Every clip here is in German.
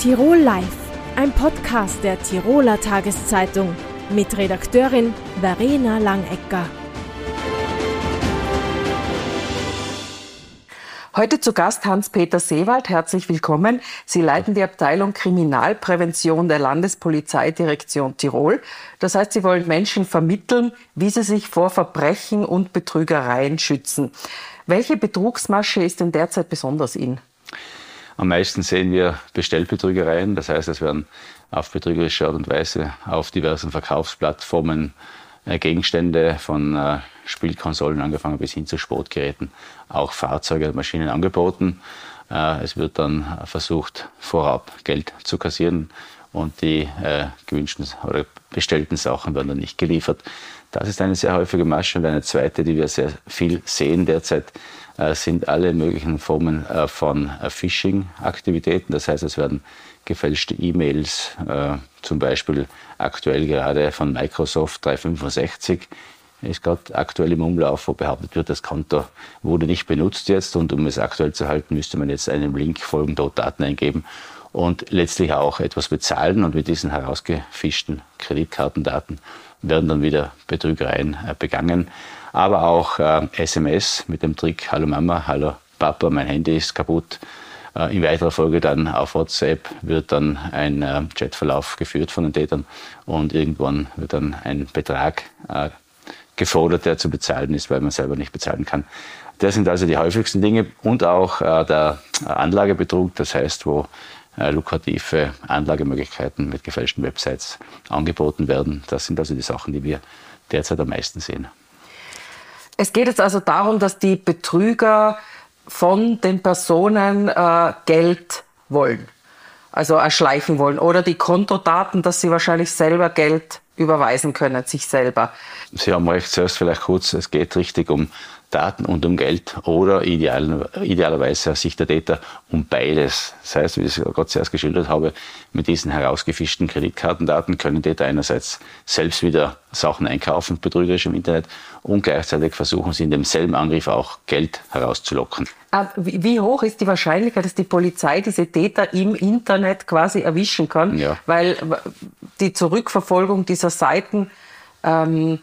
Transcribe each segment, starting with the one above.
Tirol Live, ein Podcast der Tiroler Tageszeitung mit Redakteurin Verena Langecker. Heute zu Gast Hans-Peter Seewald. Herzlich willkommen. Sie leiten die Abteilung Kriminalprävention der Landespolizeidirektion Tirol. Das heißt, Sie wollen Menschen vermitteln, wie sie sich vor Verbrechen und Betrügereien schützen. Welche Betrugsmasche ist denn derzeit besonders in? Am meisten sehen wir Bestellbetrügereien. Das heißt, es werden auf betrügerische Art und Weise auf diversen Verkaufsplattformen äh, Gegenstände von äh, Spielkonsolen angefangen bis hin zu Sportgeräten, auch Fahrzeuge, und Maschinen angeboten. Äh, es wird dann versucht, vorab Geld zu kassieren und die gewünschten oder bestellten Sachen werden dann nicht geliefert. Das ist eine sehr häufige Masche. Und eine zweite, die wir sehr viel sehen derzeit, sind alle möglichen Formen von Phishing-Aktivitäten. Das heißt, es werden gefälschte E-Mails, äh, zum Beispiel aktuell gerade von Microsoft 365 ist gerade aktuell im Umlauf, wo behauptet wird, das Konto wurde nicht benutzt jetzt und um es aktuell zu halten, müsste man jetzt einem Link folgen, dort Daten eingeben und letztlich auch etwas bezahlen und mit diesen herausgefischten Kreditkartendaten werden dann wieder Betrügereien äh, begangen. Aber auch äh, SMS mit dem Trick, hallo Mama, hallo Papa, mein Handy ist kaputt, äh, in weiterer Folge dann auf WhatsApp wird dann ein äh, Chatverlauf geführt von den Tätern und irgendwann wird dann ein Betrag äh, gefordert, der zu bezahlen ist, weil man selber nicht bezahlen kann. Das sind also die häufigsten Dinge und auch der Anlagebetrug, das heißt, wo lukrative Anlagemöglichkeiten mit gefälschten Websites angeboten werden. Das sind also die Sachen, die wir derzeit am meisten sehen. Es geht jetzt also darum, dass die Betrüger von den Personen äh, Geld wollen, also erschleichen wollen oder die Kontodaten, dass sie wahrscheinlich selber Geld überweisen können, sich selber. Sie haben recht, zuerst vielleicht kurz, es geht richtig um Daten und um Geld oder ideal, idealerweise aus Sicht der Täter um beides. Das heißt, wie ich es gerade zuerst geschildert habe, mit diesen herausgefischten Kreditkartendaten können Täter einerseits selbst wieder Sachen einkaufen, betrügerisch im Internet, und gleichzeitig versuchen sie in demselben Angriff auch Geld herauszulocken. Ah, wie hoch ist die Wahrscheinlichkeit, dass die Polizei diese Täter im Internet quasi erwischen kann? Ja. Weil die Zurückverfolgung dieser Seiten ähm,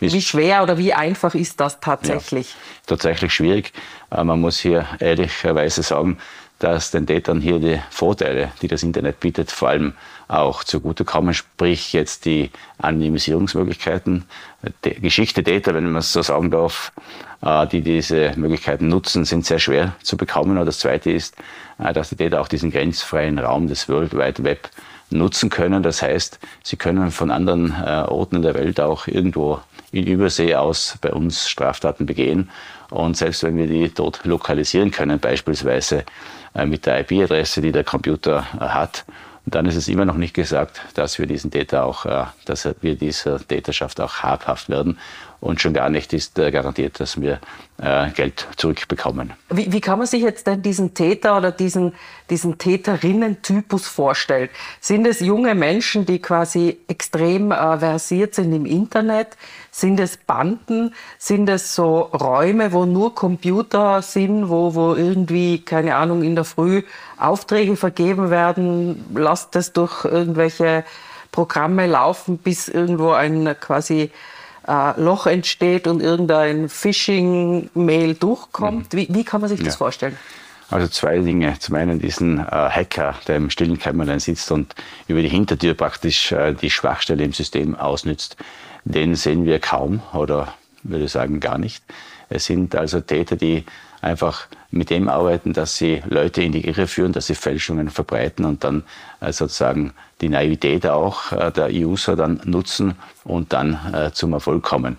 wie schwer oder wie einfach ist das tatsächlich? Ja, tatsächlich schwierig. Äh, man muss hier ehrlicherweise sagen, dass den Tätern hier die Vorteile, die das Internet bietet, vor allem auch zugutekommen, sprich jetzt die Anonymisierungsmöglichkeiten. Die Geschichte Täter, wenn man es so sagen darf, äh, die diese Möglichkeiten nutzen, sind sehr schwer zu bekommen. Und das Zweite ist, äh, dass die Täter auch diesen grenzfreien Raum des World Wide Web nutzen können. Das heißt, sie können von anderen äh, Orten in der Welt auch irgendwo in Übersee aus bei uns Straftaten begehen. Und selbst wenn wir die dort lokalisieren können, beispielsweise äh, mit der IP-Adresse, die der Computer äh, hat, dann ist es immer noch nicht gesagt, dass wir diesen Täter auch, dass wir dieser Täterschaft auch habhaft werden. Und schon gar nicht ist äh, garantiert, dass wir äh, Geld zurückbekommen. Wie, wie, kann man sich jetzt denn diesen Täter oder diesen, diesen Täterinnen-Typus vorstellen? Sind es junge Menschen, die quasi extrem äh, versiert sind im Internet? Sind es Banden? Sind es so Räume, wo nur Computer sind, wo, wo irgendwie, keine Ahnung, in der Früh Aufträge vergeben werden? Lasst es durch irgendwelche Programme laufen, bis irgendwo ein quasi äh, Loch entsteht und irgendein Phishing-Mail durchkommt. Mhm. Wie, wie, kann man sich das ja. vorstellen? Also zwei Dinge. Zum einen diesen äh, Hacker, der im stillen Kämmerlein sitzt und über die Hintertür praktisch äh, die Schwachstelle im System ausnützt. Den sehen wir kaum oder würde sagen gar nicht. Es sind also Täter, die einfach mit dem arbeiten, dass sie Leute in die Irre führen, dass sie Fälschungen verbreiten und dann äh, sozusagen die Naivität auch äh, der User dann nutzen und dann äh, zum Erfolg kommen.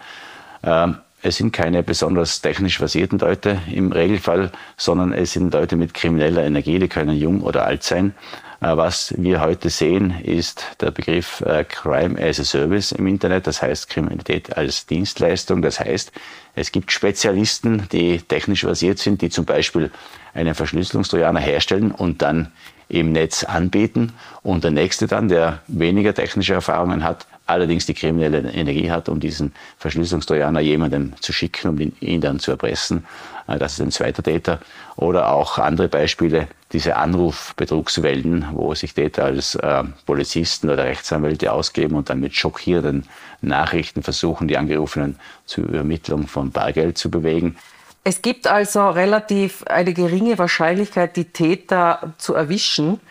Es sind keine besonders technisch versierten Leute im Regelfall, sondern es sind Leute mit krimineller Energie, die können jung oder alt sein. Was wir heute sehen, ist der Begriff Crime as a Service im Internet, das heißt Kriminalität als Dienstleistung. Das heißt, es gibt Spezialisten, die technisch versiert sind, die zum Beispiel einen Verschlüsselungstrojaner herstellen und dann im Netz anbieten. Und der nächste dann, der weniger technische Erfahrungen hat, allerdings die kriminelle Energie hat, um diesen Verschlüsselungstrojaner jemandem zu schicken, um ihn dann zu erpressen. Äh, das ist ein zweiter Täter. Oder auch andere Beispiele, diese Anrufbetrugswellen, wo sich Täter als äh, Polizisten oder Rechtsanwälte ausgeben und dann mit schockierenden Nachrichten versuchen, die Angerufenen zur Übermittlung von Bargeld zu bewegen. Es gibt also relativ eine geringe Wahrscheinlichkeit, die Täter zu erwischen.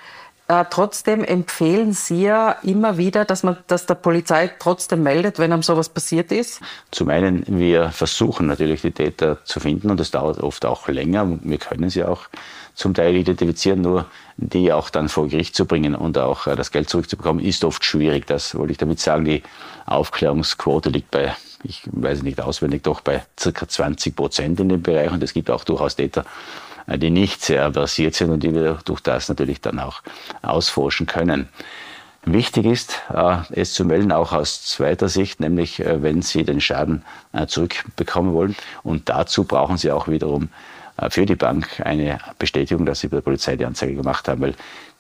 Äh, trotzdem empfehlen Sie ja immer wieder, dass man dass der Polizei trotzdem meldet, wenn einem sowas passiert ist? Zum einen, wir versuchen natürlich die Täter zu finden und das dauert oft auch länger. Wir können sie auch zum Teil identifizieren, nur die auch dann vor Gericht zu bringen und auch äh, das Geld zurückzubekommen, ist oft schwierig. Das wollte ich damit sagen. Die Aufklärungsquote liegt bei, ich weiß nicht auswendig, doch bei circa 20 Prozent in dem Bereich und es gibt auch durchaus Täter, die nicht sehr versiert sind und die wir durch das natürlich dann auch ausforschen können. Wichtig ist, äh, es zu melden, auch aus zweiter Sicht, nämlich äh, wenn Sie den Schaden zurückbekommen wollen. Und dazu brauchen Sie auch wiederum für die Bank eine Bestätigung, dass Sie bei der Polizei die Anzeige gemacht haben, weil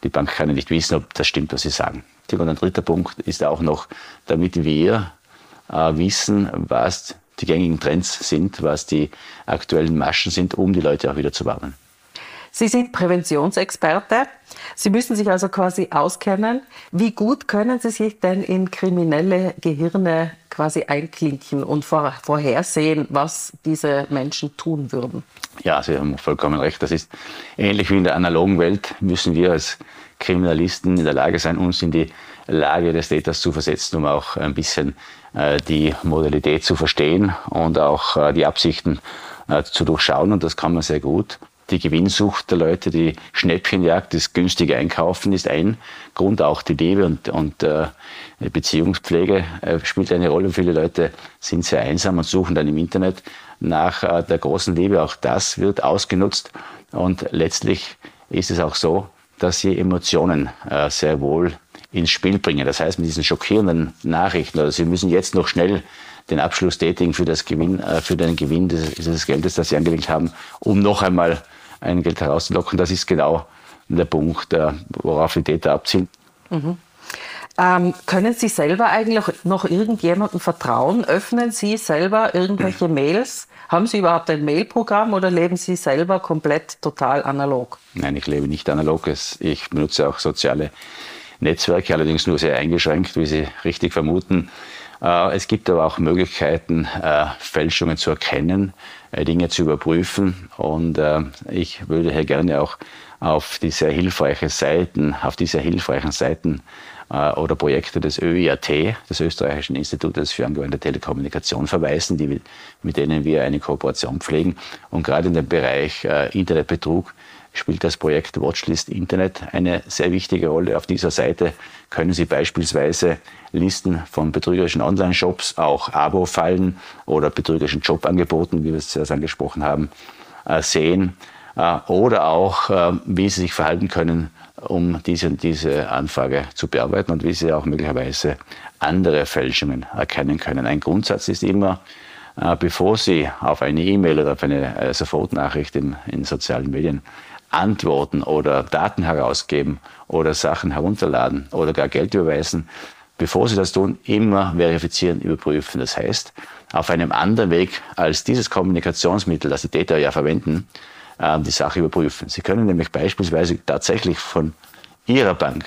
die Bank kann ja nicht wissen, ob das stimmt, was Sie sagen. Und ein dritter Punkt ist auch noch, damit wir wissen, was die gängigen Trends sind, was die aktuellen Maschen sind, um die Leute auch wieder zu warnen. Sie sind Präventionsexperte. Sie müssen sich also quasi auskennen. Wie gut können Sie sich denn in kriminelle Gehirne quasi einklinken und vor, vorhersehen, was diese Menschen tun würden? Ja, Sie haben vollkommen recht. Das ist ähnlich wie in der analogen Welt, müssen wir als Kriminalisten in der Lage sein, uns in die Lage des Täters zu versetzen, um auch ein bisschen die Modalität zu verstehen und auch äh, die Absichten äh, zu durchschauen. Und das kann man sehr gut. Die Gewinnsucht der Leute, die Schnäppchenjagd, das günstige Einkaufen ist ein Grund. Auch die Liebe und, und äh, Beziehungspflege äh, spielt eine Rolle. Viele Leute sind sehr einsam und suchen dann im Internet nach äh, der großen Liebe. Auch das wird ausgenutzt. Und letztlich ist es auch so, dass sie Emotionen äh, sehr wohl ins Spiel bringen. Das heißt, mit diesen schockierenden Nachrichten, oder Sie müssen jetzt noch schnell den Abschluss tätigen für, das Gewinn, äh, für den Gewinn des, des Geldes, das Sie angelegt haben, um noch einmal ein Geld herauszulocken. Das ist genau der Punkt, äh, worauf die Täter abzielen. Mhm. Ähm, können Sie selber eigentlich noch irgendjemandem vertrauen? Öffnen Sie selber irgendwelche Mails? Haben Sie überhaupt ein Mailprogramm oder leben Sie selber komplett total analog? Nein, ich lebe nicht analog. Ich benutze auch soziale Netzwerke, allerdings nur sehr eingeschränkt, wie Sie richtig vermuten. Äh, es gibt aber auch Möglichkeiten, äh, Fälschungen zu erkennen, äh, Dinge zu überprüfen. Und ich würde hier gerne auch auf die sehr hilfreichen Seiten, auf die sehr hilfreichen Seiten oder Projekte des ÖIAT, des Österreichischen Institutes für angewandte Telekommunikation, verweisen, die, mit denen wir eine Kooperation pflegen. Und gerade in dem Bereich Internetbetrug spielt das Projekt Watchlist Internet eine sehr wichtige Rolle. Auf dieser Seite können Sie beispielsweise Listen von betrügerischen Online-Shops, auch Abo-Fallen oder betrügerischen Jobangeboten, wie wir es zuerst angesprochen haben, äh, sehen. Äh, oder auch, äh, wie Sie sich verhalten können, um diese und diese Anfrage zu bearbeiten und wie Sie auch möglicherweise andere Fälschungen erkennen können. Ein Grundsatz ist immer, bevor Sie auf eine E-Mail oder auf eine Sofortnachricht in, in sozialen Medien antworten oder Daten herausgeben oder Sachen herunterladen oder gar Geld überweisen, bevor Sie das tun, immer verifizieren, überprüfen. Das heißt, auf einem anderen Weg als dieses Kommunikationsmittel, das die Täter ja verwenden, äh, die Sache überprüfen. Sie können nämlich beispielsweise tatsächlich von Ihrer Bank,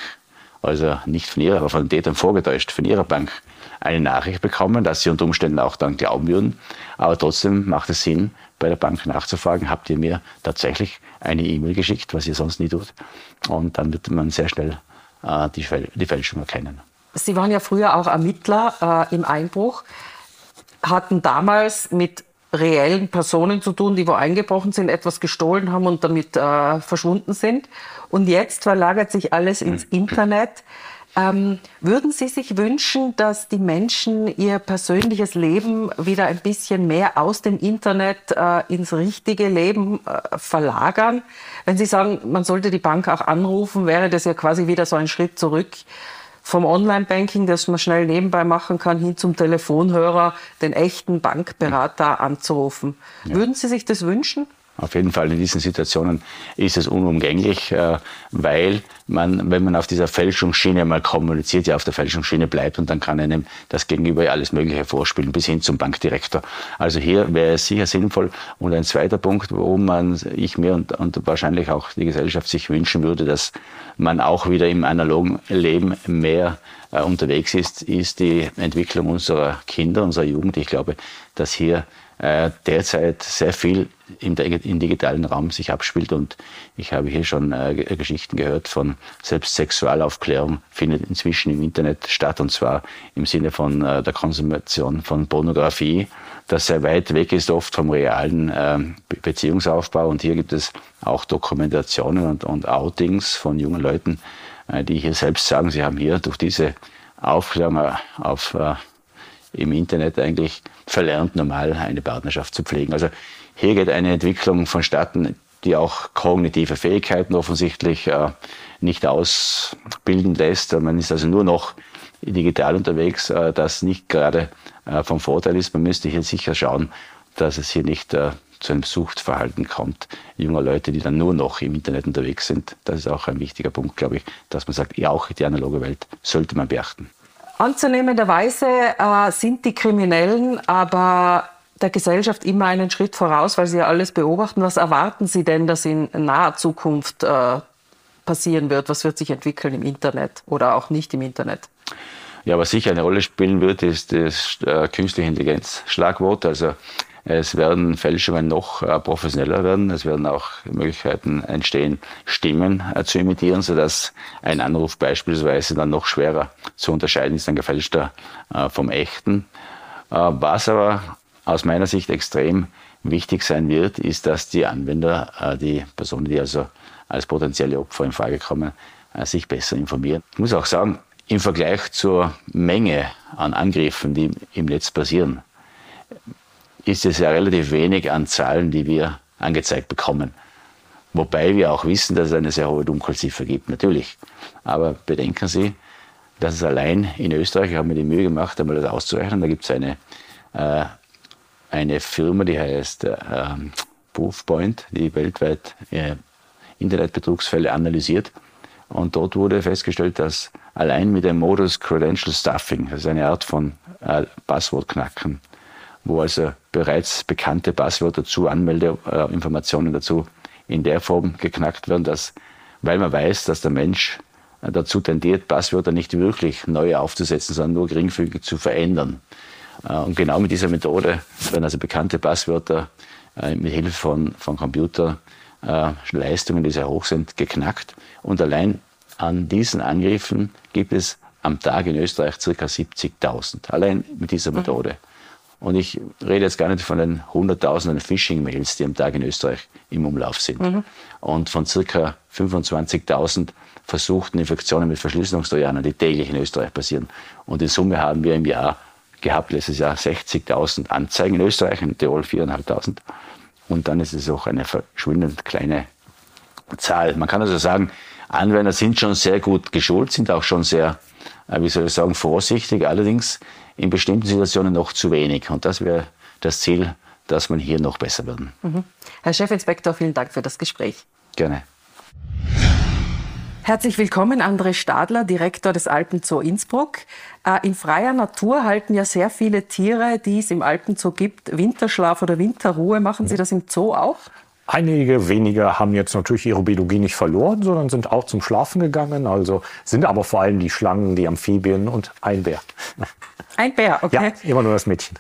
also nicht von Ihrer, aber von den Tätern vorgetäuscht, von Ihrer Bank eine Nachricht bekommen, dass Sie unter Umständen auch dann glauben würden. Aber trotzdem macht es Sinn, bei der Bank nachzufragen, habt ihr mir tatsächlich eine E-Mail geschickt, was ihr sonst nie tut. Und dann wird man sehr schnell äh, die, die Fälschung erkennen. Sie waren ja früher auch Ermittler äh, im Einbruch, hatten damals mit reellen Personen zu tun, die wo eingebrochen sind, etwas gestohlen haben und damit äh, verschwunden sind. Und jetzt verlagert sich alles ins Internet. Ähm, würden Sie sich wünschen, dass die Menschen ihr persönliches Leben wieder ein bisschen mehr aus dem Internet äh, ins richtige Leben äh, verlagern? Wenn Sie sagen, man sollte die Bank auch anrufen, wäre das ja quasi wieder so ein Schritt zurück vom Online-Banking, das man schnell nebenbei machen kann, hin zum Telefonhörer, den echten Bankberater anzurufen. Ja. Würden Sie sich das wünschen? Auf jeden Fall in diesen Situationen ist es unumgänglich, äh, weil man, wenn man auf dieser Fälschungsschiene mal kommuniziert, ja auf der Fälschungsschiene bleibt und dann kann einem das Gegenüber alles Mögliche vorspielen, bis hin zum Bankdirektor. Also hier wäre es sicher sinnvoll. Und ein zweiter Punkt, worum man, ich mir und, und wahrscheinlich auch die Gesellschaft sich wünschen würde, dass man auch wieder im analogen Leben mehr äh, unterwegs ist, ist die Entwicklung unserer Kinder, unserer Jugend. Ich glaube, dass hier derzeit sehr viel im, im, digitalen Raum sich abspielt. Und ich habe hier schon äh, Geschichten gehört von selbst Sexualaufklärung findet inzwischen im Internet statt und zwar im Sinne von äh, der Konsumation von Pornografie, das sehr weit weg ist oft vom realen äh, Beziehungsaufbau. Und hier gibt es auch Dokumentationen und, und Outings von jungen Leuten, äh, die hier selbst sagen, sie haben hier durch diese Aufklärung äh, auf äh, im Internet eigentlich verlernt, normal eine Partnerschaft zu pflegen. Also hier geht eine Entwicklung vonstatten, die auch kognitive Fähigkeiten offensichtlich äh, nicht ausbilden lässt. Man ist also nur noch digital unterwegs, äh, das nicht gerade äh, vom Vorteil ist. Man müsste hier sicher schauen, dass es hier nicht äh, zu einem Suchtverhalten kommt, junger Leute, die dann nur noch im Internet unterwegs sind. Das ist auch ein wichtiger Punkt, glaube ich, dass man sagt, ja, auch die analoge Welt sollte man beachten. Anzunehmenderweise äh, sind die Kriminellen aber der Gesellschaft immer einen Schritt voraus, weil sie ja alles beobachten. Was erwarten Sie denn, dass in naher Zukunft äh, passieren wird? Was wird sich entwickeln im Internet oder auch nicht im Internet? Ja, was sicher eine Rolle spielen wird, ist das äh, künstliche Intelligenz Schlagwort. Also es werden Fälschungen noch äh, professioneller werden. Es werden auch Möglichkeiten entstehen, Stimmen äh, zu imitieren, sodass ein Anruf beispielsweise dann noch schwerer zu unterscheiden ist, ein gefälschter äh, vom echten. Was aber aus meiner Sicht extrem wichtig sein wird, ist, dass die Anwender, die Personen, die also als potenzielle Opfer in Frage kommen, sich besser informieren. Ich muss auch sagen, im Vergleich zur Menge an Angriffen, die im Netz passieren, ist es ja relativ wenig an Zahlen, die wir angezeigt bekommen. Wobei wir auch wissen, dass es eine sehr hohe Dunkelziffer gibt, natürlich. Aber bedenken Sie, dass es allein in Österreich, ich habe mir die Mühe gemacht, einmal das auszurechnen, da gibt es eine, äh, eine Firma, die heißt äh, Proofpoint, die weltweit äh, Internetbetrugsfälle analysiert. Und dort wurde festgestellt, dass allein mit dem Modus Credential Stuffing, das ist eine Art von äh, Passwortknacken, wo also bereits bekannte Passwörter zu, Anmeldeinformationen dazu in der Form geknackt werden, dass, weil man weiß, dass der Mensch dazu tendiert, Passwörter nicht wirklich neu aufzusetzen, sondern nur geringfügig zu verändern. Äh, und genau mit dieser Methode werden also bekannte Passwörter äh, mit Hilfe von, von Computerleistungen, die sehr hoch sind, geknackt. Und allein an diesen Angriffen gibt es am Tag in Österreich ca. 70.000. Allein mit dieser Methode. Und ich rede jetzt gar nicht von den hunderttausenden Phishing-Mails, die am Tag in Österreich im Umlauf sind. Mhm. Und von circa 25.000 versuchten Infektionen mit Verschlüsselungstrojanern, die täglich in Österreich passieren. Und in Summe haben wir im Jahr gehabt, letztes Jahr 60.000 Anzeigen in Österreich, in Tirol 4.500. Und dann ist es auch eine verschwindend kleine Zahl. Man kann also sagen, Anwender sind schon sehr gut geschult, sind auch schon sehr, äh, wie soll ich sagen, vorsichtig. Allerdings in bestimmten Situationen noch zu wenig. Und das wäre das Ziel, dass man hier noch besser werden. Mhm. Herr Chefinspektor, vielen Dank für das Gespräch. Gerne. Herzlich willkommen, André Stadler, Direktor des Alpenzoo Innsbruck. Äh, in freier Natur halten ja sehr viele Tiere, die es im Alpenzoo gibt, Winterschlaf oder Winterruhe. Machen Sie das im Zoo auch? Einige wenige haben jetzt natürlich ihre Biologie nicht verloren, sondern sind auch zum Schlafen gegangen. Also sind aber vor allem die Schlangen, die Amphibien und ein Bär. Ein Bär, okay. Ja, immer nur das Mädchen.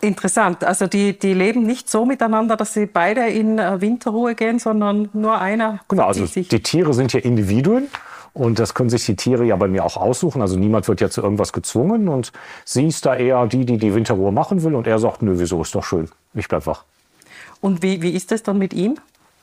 Interessant. Also die, die leben nicht so miteinander, dass sie beide in äh, Winterruhe gehen, sondern nur einer. Genau, also sich. die Tiere sind ja Individuen. Und das können sich die Tiere ja bei mir auch aussuchen. Also niemand wird ja zu irgendwas gezwungen. Und sie ist da eher die, die die Winterruhe machen will. Und er sagt, nö, wieso, ist doch schön. Ich bleib wach. Und wie, wie ist das dann mit ihm?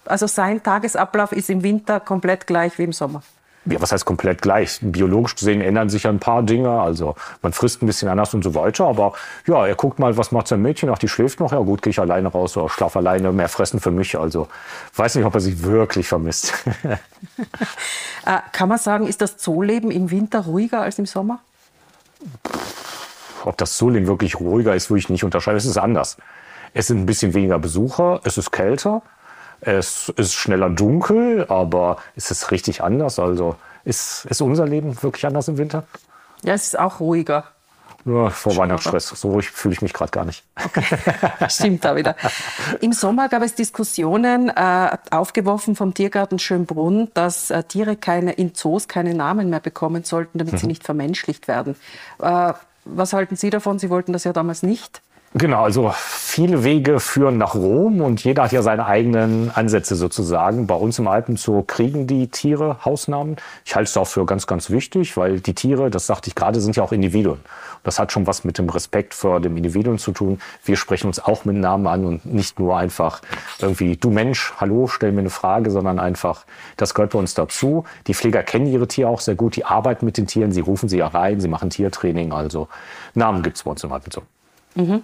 Also sein Tagesablauf ist im Winter komplett gleich wie im Sommer ja, was heißt komplett gleich? Biologisch gesehen ändern sich ja ein paar Dinge. Also man frisst ein bisschen anders und so weiter. Aber ja, er guckt mal, was macht sein Mädchen? Ach, die schläft noch. Ja gut, gehe ich alleine raus oder schlaf alleine. Mehr fressen für mich. Also weiß nicht, ob er sich wirklich vermisst. äh, kann man sagen, ist das Zooleben im Winter ruhiger als im Sommer? Ob das Zooleben wirklich ruhiger ist, würde ich nicht unterscheiden. Es ist anders. Es sind ein bisschen weniger Besucher. Es ist kälter. Es ist schneller dunkel, aber es ist richtig anders. Also ist, ist unser Leben wirklich anders im Winter? Ja, es ist auch ruhiger. Nur vor Weihnachtsstress. So ruhig fühle ich mich gerade gar nicht. Okay. Stimmt da wieder. Im Sommer gab es Diskussionen, äh, aufgeworfen vom Tiergarten Schönbrunn, dass äh, Tiere keine, in Zoos keine Namen mehr bekommen sollten, damit mhm. sie nicht vermenschlicht werden. Äh, was halten Sie davon? Sie wollten das ja damals nicht. Genau, also viele Wege führen nach Rom und jeder hat ja seine eigenen Ansätze sozusagen. Bei uns im Alpenzoo kriegen die Tiere Hausnamen. Ich halte es auch für ganz, ganz wichtig, weil die Tiere, das sagte ich gerade, sind ja auch Individuen. Das hat schon was mit dem Respekt vor dem Individuum zu tun. Wir sprechen uns auch mit Namen an und nicht nur einfach irgendwie, du Mensch, hallo, stell mir eine Frage, sondern einfach, das gehört bei uns dazu. Die Pfleger kennen ihre Tiere auch sehr gut, die arbeiten mit den Tieren, sie rufen sie ja rein, sie machen Tiertraining, also Namen gibt es bei uns im Alpenzoo. Mhm.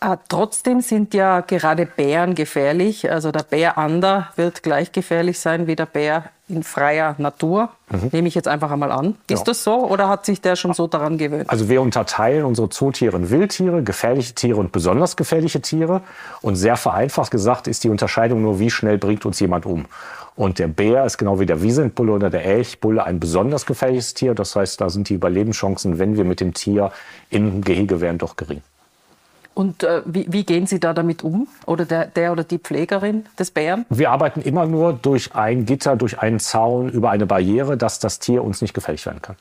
Ah, trotzdem sind ja gerade Bären gefährlich. Also der Bär Ander wird gleich gefährlich sein wie der Bär in freier Natur. Mhm. Nehme ich jetzt einfach einmal an. Ist ja. das so oder hat sich der schon so daran gewöhnt? Also wir unterteilen unsere Zootiere in Wildtiere, gefährliche Tiere und besonders gefährliche Tiere. Und sehr vereinfacht gesagt ist die Unterscheidung nur, wie schnell bringt uns jemand um. Und der Bär ist genau wie der Wieselbulle oder der Elchbulle ein besonders gefährliches Tier. Das heißt, da sind die Überlebenschancen, wenn wir mit dem Tier im Gehege wären, doch gering. Und äh, wie, wie, gehen Sie da damit um? Oder der, der, oder die Pflegerin des Bären? Wir arbeiten immer nur durch ein Gitter, durch einen Zaun, über eine Barriere, dass das Tier uns nicht gefährlich werden kann.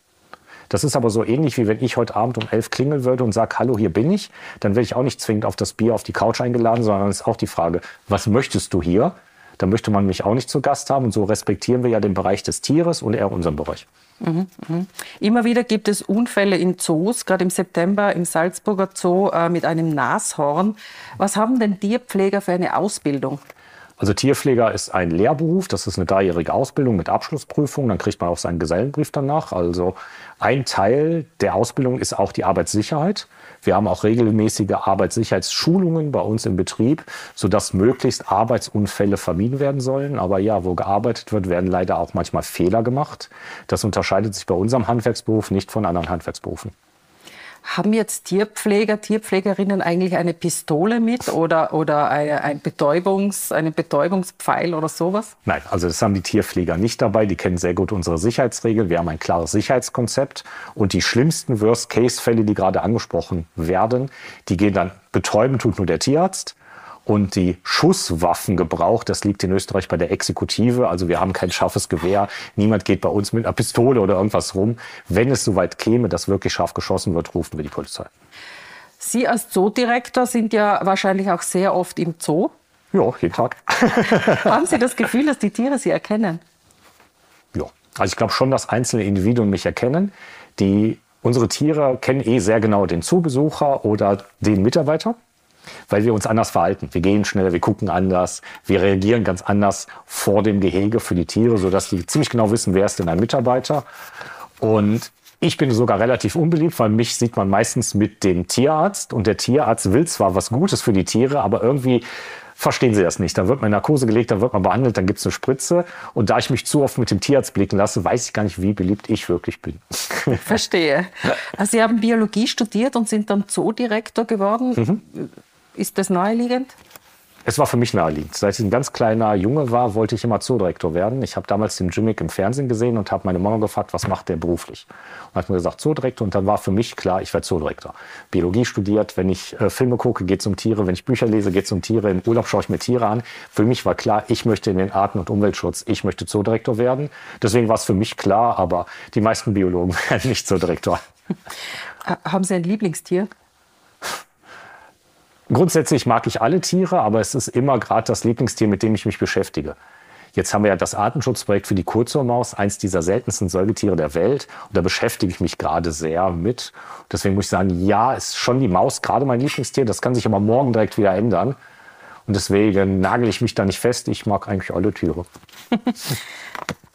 Das ist aber so ähnlich, wie wenn ich heute Abend um elf klingeln würde und sage, hallo, hier bin ich. Dann werde ich auch nicht zwingend auf das Bier, auf die Couch eingeladen, sondern ist auch die Frage, was möchtest du hier? Da möchte man mich auch nicht zu Gast haben. Und so respektieren wir ja den Bereich des Tieres und er unseren Bereich. Mhm, mh. Immer wieder gibt es Unfälle in Zoos, gerade im September im Salzburger Zoo äh, mit einem Nashorn. Was haben denn Tierpfleger für eine Ausbildung? Also Tierpfleger ist ein Lehrberuf, das ist eine dreijährige Ausbildung mit Abschlussprüfung, dann kriegt man auch seinen Gesellenbrief danach. Also ein Teil der Ausbildung ist auch die Arbeitssicherheit. Wir haben auch regelmäßige Arbeitssicherheitsschulungen bei uns im Betrieb, sodass möglichst Arbeitsunfälle vermieden werden sollen. Aber ja, wo gearbeitet wird, werden leider auch manchmal Fehler gemacht. Das unterscheidet sich bei unserem Handwerksberuf nicht von anderen Handwerksberufen. Haben jetzt Tierpfleger, Tierpflegerinnen eigentlich eine Pistole mit oder, oder ein Betäubungs, einen Betäubungspfeil oder sowas? Nein, also das haben die Tierpfleger nicht dabei. Die kennen sehr gut unsere Sicherheitsregeln. Wir haben ein klares Sicherheitskonzept. Und die schlimmsten Worst-Case-Fälle, die gerade angesprochen werden, die gehen dann betäuben, tut nur der Tierarzt und die Schusswaffengebrauch, das liegt in Österreich bei der Exekutive. Also wir haben kein scharfes Gewehr. Niemand geht bei uns mit einer Pistole oder irgendwas rum. Wenn es soweit käme, dass wirklich scharf geschossen wird, rufen wir die Polizei. Sie als Zoodirektor sind ja wahrscheinlich auch sehr oft im Zoo. Ja, jeden Tag. haben Sie das Gefühl, dass die Tiere Sie erkennen? Ja, also ich glaube schon, dass einzelne Individuen mich erkennen. Die, unsere Tiere kennen eh sehr genau den Zoobesucher oder den Mitarbeiter weil wir uns anders verhalten. Wir gehen schneller, wir gucken anders, wir reagieren ganz anders vor dem Gehege für die Tiere, sodass die ziemlich genau wissen, wer ist denn ein Mitarbeiter. Und ich bin sogar relativ unbeliebt, weil mich sieht man meistens mit dem Tierarzt und der Tierarzt will zwar was Gutes für die Tiere, aber irgendwie verstehen sie das nicht. Da wird man Narkose gelegt, da wird man behandelt, dann gibt es eine Spritze. Und da ich mich zu oft mit dem Tierarzt blicken lasse, weiß ich gar nicht, wie beliebt ich wirklich bin. Verstehe. Also Sie haben Biologie studiert und sind dann Zoodirektor geworden. Mhm. Ist das naheliegend? Es war für mich naheliegend. Seit ich ein ganz kleiner Junge war, wollte ich immer Zoodirektor werden. Ich habe damals den Jimmick im Fernsehen gesehen und habe meine Mama gefragt, was macht der beruflich? Und hat mir gesagt, Zoodirektor. Und dann war für mich klar, ich werde Zoodirektor. Biologie studiert, wenn ich äh, Filme gucke, geht es um Tiere. Wenn ich Bücher lese, geht es um Tiere. Im Urlaub schaue ich mir Tiere an. Für mich war klar, ich möchte in den Arten- und Umweltschutz, ich möchte Zoodirektor werden. Deswegen war es für mich klar, aber die meisten Biologen werden nicht Zoodirektor. Haben Sie ein Lieblingstier? Grundsätzlich mag ich alle Tiere, aber es ist immer gerade das Lieblingstier, mit dem ich mich beschäftige. Jetzt haben wir ja das Artenschutzprojekt für die Kurzohrmaus, eins dieser seltensten Säugetiere der Welt. Und da beschäftige ich mich gerade sehr mit. Deswegen muss ich sagen, ja, ist schon die Maus gerade mein Lieblingstier. Das kann sich aber morgen direkt wieder ändern. Und deswegen nagel ich mich da nicht fest. Ich mag eigentlich alle Tiere.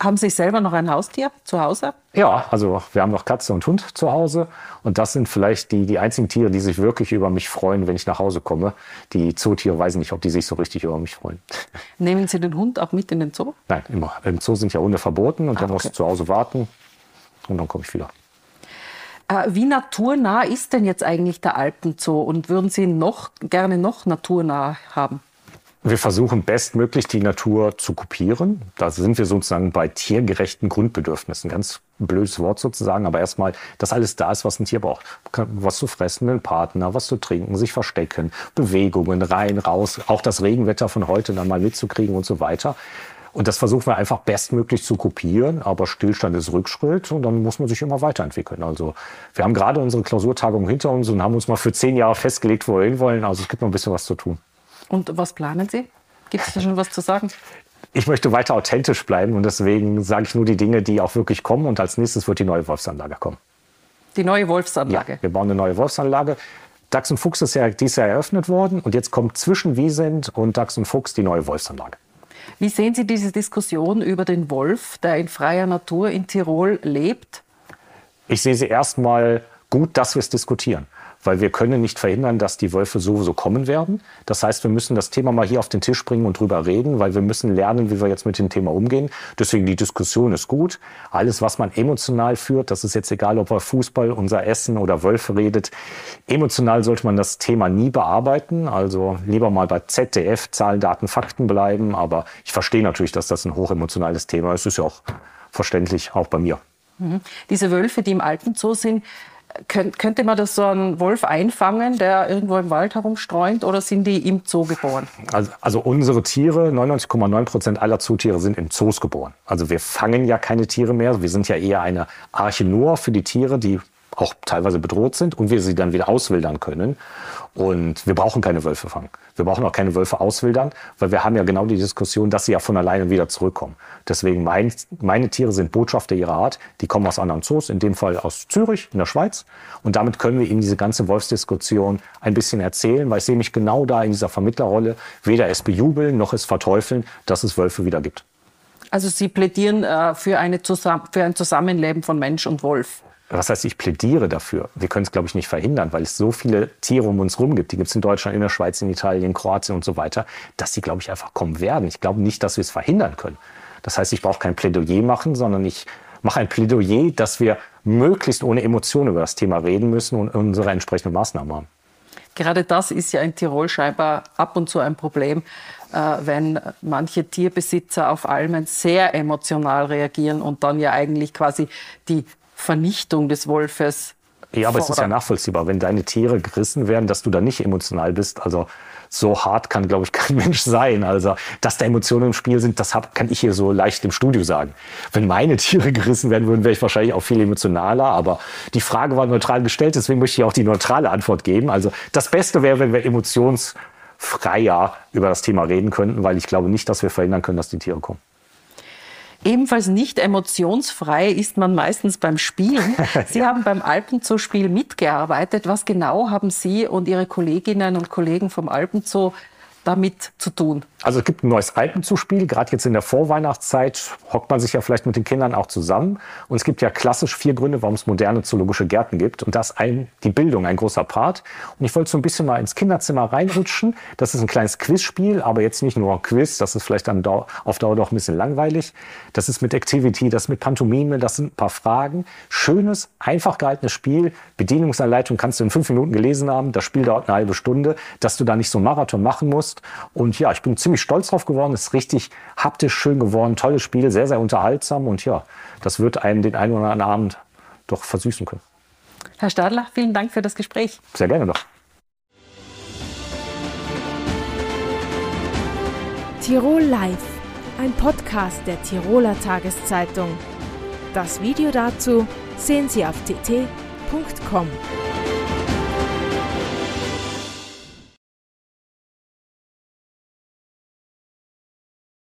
Haben Sie selber noch ein Haustier zu Hause? Ja, also wir haben noch Katze und Hund zu Hause. Und das sind vielleicht die, die einzigen Tiere, die sich wirklich über mich freuen, wenn ich nach Hause komme. Die Zootiere weiß nicht, ob die sich so richtig über mich freuen. Nehmen Sie den Hund auch mit in den Zoo? Nein, immer. Im Zoo sind ja Hunde verboten und ah, dann okay. musst du zu Hause warten und dann komme ich wieder. Äh, wie naturnah ist denn jetzt eigentlich der Alpenzoo und würden Sie noch gerne noch naturnah haben? Wir versuchen bestmöglich die Natur zu kopieren. Da sind wir sozusagen bei tiergerechten Grundbedürfnissen. Ganz blödes Wort sozusagen, aber erstmal, dass alles da ist, was ein Tier braucht. Was zu fressen, einen Partner, was zu trinken, sich verstecken, Bewegungen rein, raus, auch das Regenwetter von heute dann mal mitzukriegen und so weiter. Und das versuchen wir einfach bestmöglich zu kopieren, aber Stillstand ist Rückschritt und dann muss man sich immer weiterentwickeln. Also wir haben gerade unsere Klausurtagung hinter uns und haben uns mal für zehn Jahre festgelegt, wo wir hinwollen. Also es gibt noch ein bisschen was zu tun. Und was planen Sie? Gibt es da schon was zu sagen? Ich möchte weiter authentisch bleiben und deswegen sage ich nur die Dinge, die auch wirklich kommen. Und als nächstes wird die neue Wolfsanlage kommen. Die neue Wolfsanlage? Ja, wir bauen eine neue Wolfsanlage. Dachs und Fuchs ist ja dieses Jahr eröffnet worden und jetzt kommt zwischen Wiesent und Dachs und Fuchs die neue Wolfsanlage. Wie sehen Sie diese Diskussion über den Wolf, der in freier Natur in Tirol lebt? Ich sehe sie erstmal gut, dass wir es diskutieren weil wir können nicht verhindern, dass die Wölfe sowieso kommen werden. Das heißt, wir müssen das Thema mal hier auf den Tisch bringen und drüber reden, weil wir müssen lernen, wie wir jetzt mit dem Thema umgehen. Deswegen die Diskussion ist gut. Alles, was man emotional führt, das ist jetzt egal, ob er Fußball, unser Essen oder Wölfe redet. Emotional sollte man das Thema nie bearbeiten. Also lieber mal bei ZDF, Zahlen, Daten, Fakten bleiben. Aber ich verstehe natürlich, dass das ein hochemotionales Thema ist. Ist ja auch verständlich, auch bei mir. Mhm. Diese Wölfe, die im Alpenzoo sind, könnte man das so einen Wolf einfangen, der irgendwo im Wald herumstreunt, oder sind die im Zoo geboren? Also, also unsere Tiere, 99,9 Prozent aller Zootiere sind in Zoos geboren. Also wir fangen ja keine Tiere mehr. Wir sind ja eher eine Arche nur für die Tiere, die auch teilweise bedroht sind und wir sie dann wieder auswildern können. Und wir brauchen keine Wölfe fangen. Wir brauchen auch keine Wölfe auswildern, weil wir haben ja genau die Diskussion, dass sie ja von alleine wieder zurückkommen. Deswegen mein, meine Tiere sind Botschafter ihrer Art. Die kommen aus anderen Zoos, in dem Fall aus Zürich in der Schweiz. Und damit können wir ihnen diese ganze Wolfsdiskussion ein bisschen erzählen, weil ich sehe mich genau da in dieser Vermittlerrolle, weder es bejubeln noch es verteufeln, dass es Wölfe wieder gibt. Also Sie plädieren äh, für, eine für ein Zusammenleben von Mensch und Wolf. Was heißt, ich plädiere dafür. Wir können es, glaube ich, nicht verhindern, weil es so viele Tiere um uns herum gibt. Die gibt es in Deutschland, in der Schweiz, in Italien, in Kroatien und so weiter, dass sie, glaube ich, einfach kommen werden. Ich glaube nicht, dass wir es verhindern können. Das heißt, ich brauche kein Plädoyer machen, sondern ich mache ein Plädoyer, dass wir möglichst ohne Emotionen über das Thema reden müssen und unsere entsprechenden Maßnahmen haben. Gerade das ist ja in Tirol scheinbar ab und zu ein Problem, äh, wenn manche Tierbesitzer auf Almen sehr emotional reagieren und dann ja eigentlich quasi die Vernichtung des Wolfes. Ja, aber fordern. es ist ja nachvollziehbar, wenn deine Tiere gerissen werden, dass du da nicht emotional bist. Also so hart kann, glaube ich, kein Mensch sein. Also, dass da Emotionen im Spiel sind, das hab, kann ich hier so leicht im Studio sagen. Wenn meine Tiere gerissen werden würden, wäre ich wahrscheinlich auch viel emotionaler. Aber die Frage war neutral gestellt, deswegen möchte ich auch die neutrale Antwort geben. Also, das Beste wäre, wenn wir emotionsfreier über das Thema reden könnten, weil ich glaube nicht, dass wir verhindern können, dass die Tiere kommen. Ebenfalls nicht emotionsfrei ist man meistens beim Spielen. Sie ja. haben beim Alpenzoo-Spiel mitgearbeitet. Was genau haben Sie und Ihre Kolleginnen und Kollegen vom Alpenzoo damit zu tun? Also es gibt ein neues Alpenzuspiel. Gerade jetzt in der Vorweihnachtszeit hockt man sich ja vielleicht mit den Kindern auch zusammen. Und es gibt ja klassisch vier Gründe, warum es moderne zoologische Gärten gibt. Und das ein, die Bildung ein großer Part. Und ich wollte so ein bisschen mal ins Kinderzimmer reinrutschen. Das ist ein kleines Quizspiel, aber jetzt nicht nur ein Quiz. Das ist vielleicht dann auf Dauer doch ein bisschen langweilig. Das ist mit Activity, das ist mit Pantomime, das sind ein paar Fragen. Schönes, einfach gehaltenes Spiel. Bedienungsanleitung kannst du in fünf Minuten gelesen haben. Das Spiel dauert eine halbe Stunde, dass du da nicht so einen Marathon machen musst. Und ja, ich bin ziemlich stolz drauf geworden. Ist richtig haptisch schön geworden. Tolles Spiel, sehr, sehr unterhaltsam. Und ja, das wird einem den einen oder anderen Abend doch versüßen können. Herr Stadler, vielen Dank für das Gespräch. Sehr gerne doch. Tirol Live, ein Podcast der Tiroler Tageszeitung. Das Video dazu sehen Sie auf tt.com.